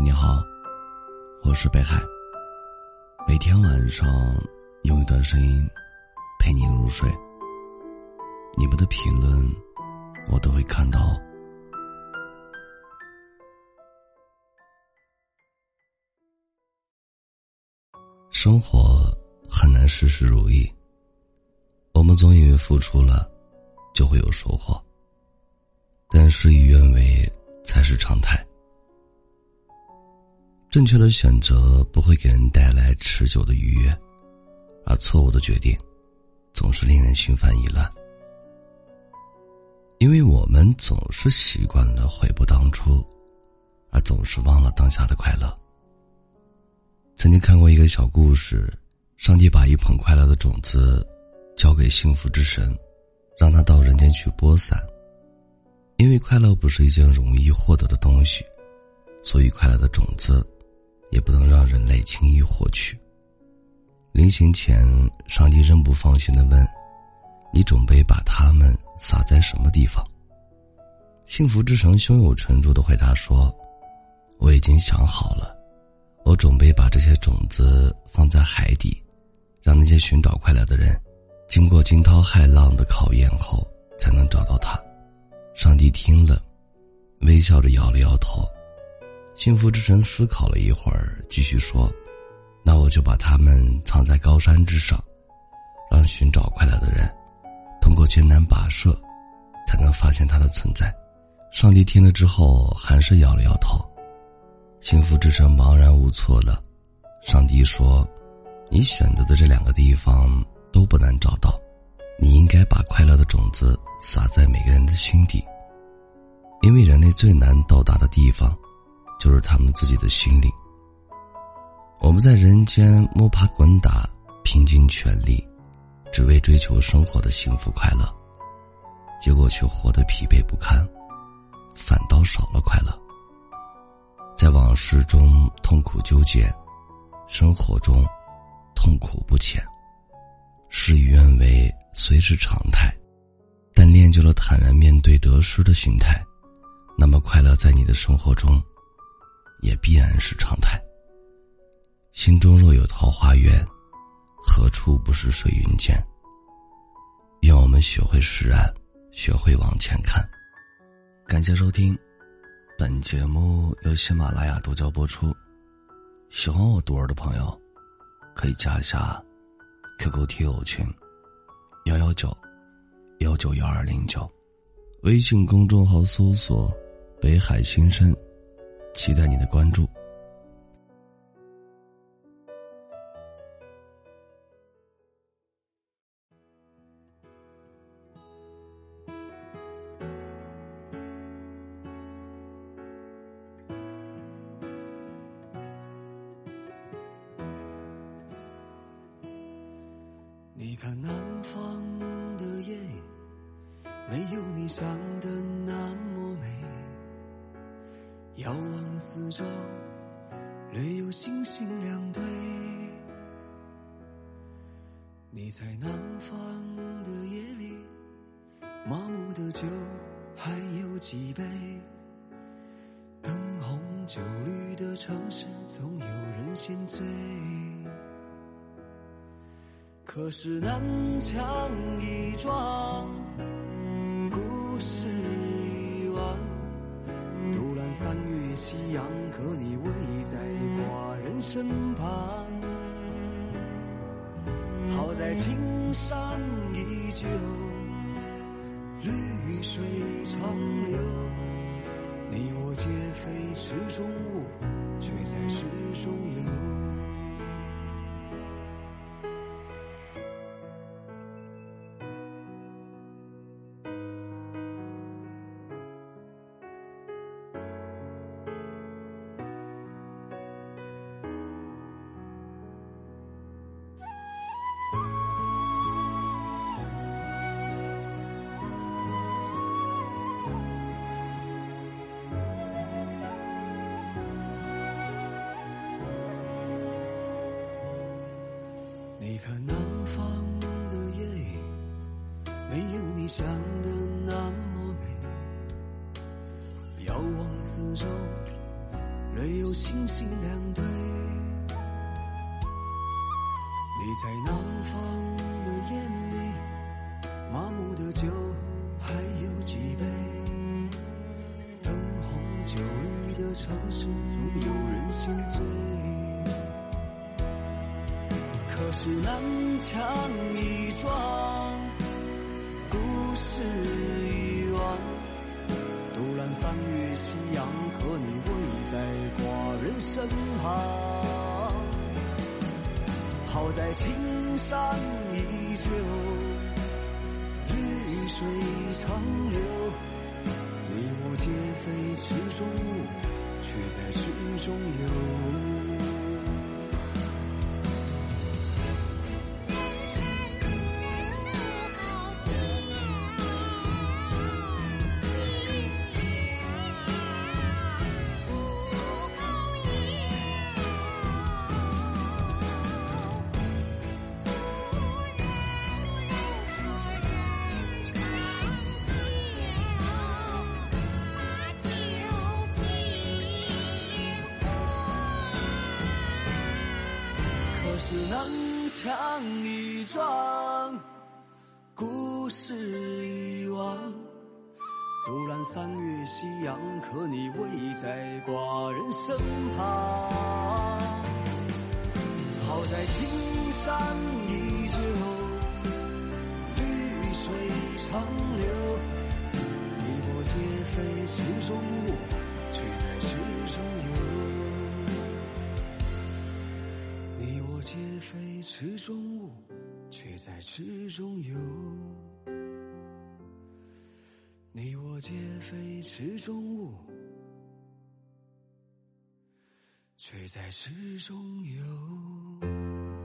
你好，我是北海。每天晚上用一段声音陪你入睡。你们的评论我都会看到。生活很难事事如意，我们总以为付出了就会有收获，但事与愿违才是常态。正确的选择不会给人带来持久的愉悦，而错误的决定总是令人心烦意乱。因为我们总是习惯了悔不当初，而总是忘了当下的快乐。曾经看过一个小故事，上帝把一捧快乐的种子交给幸福之神，让他到人间去播散。因为快乐不是一件容易获得的东西，所以快乐的种子也不能让人类轻易获取。临行前，上帝仍不放心的问：“你准备把它们撒在什么地方？”幸福之神胸有成竹的回答说：“我已经想好了。”我准备把这些种子放在海底，让那些寻找快乐的人，经过惊涛骇浪的考验后，才能找到它。上帝听了，微笑着摇了摇头。幸福之神思考了一会儿，继续说：“那我就把它们藏在高山之上，让寻找快乐的人，通过艰难跋涉，才能发现它的存在。”上帝听了之后，还是摇了摇头。幸福之神茫然无措了。上帝说：“你选择的这两个地方都不难找到，你应该把快乐的种子撒在每个人的心底。因为人类最难到达的地方，就是他们自己的心灵。我们在人间摸爬滚打，拼尽全力，只为追求生活的幸福快乐，结果却活得疲惫不堪，反倒少了快乐。”在往事中痛苦纠结，生活中痛苦不浅，事与愿违虽是常态，但练就了坦然面对得失的心态，那么快乐在你的生活中也必然是常态。心中若有桃花源，何处不是水云间？愿我们学会释然，学会往前看。感谢收听。本节目由喜马拉雅独家播出，喜欢我独儿的朋友，可以加一下 QQ 听友群幺幺九幺九幺二零九，微信公众号搜索“北海新生”，期待你的关注。你看南方的夜，没有你想的那么美。遥四周，略有星星两对。你在南方的夜里，麻木的酒还有几杯？灯红酒绿的城市，总有人先醉。可是南墙一撞，夕阳，可你偎在寡人身旁。好在青山依旧，绿水长流。你我皆非池中物，却在池中游。你看南方的夜，没有你想的那么美。遥望四周，没有星星两对。你在南方的夜里，麻木的酒还有几杯？灯红酒绿的城市，总有人先醉。可是南墙一撞，故事已完。独揽三月夕阳，可你偎在寡人身旁。好在青山依旧，绿水长流。你我皆非池中物，却在池中游。墙一撞，故事已完。独揽三月夕阳，可你偎在寡人身旁。好在青山依旧，绿水长流。你我皆非池中物，池中物，却在池中游。你我皆非池中物，却在池中游。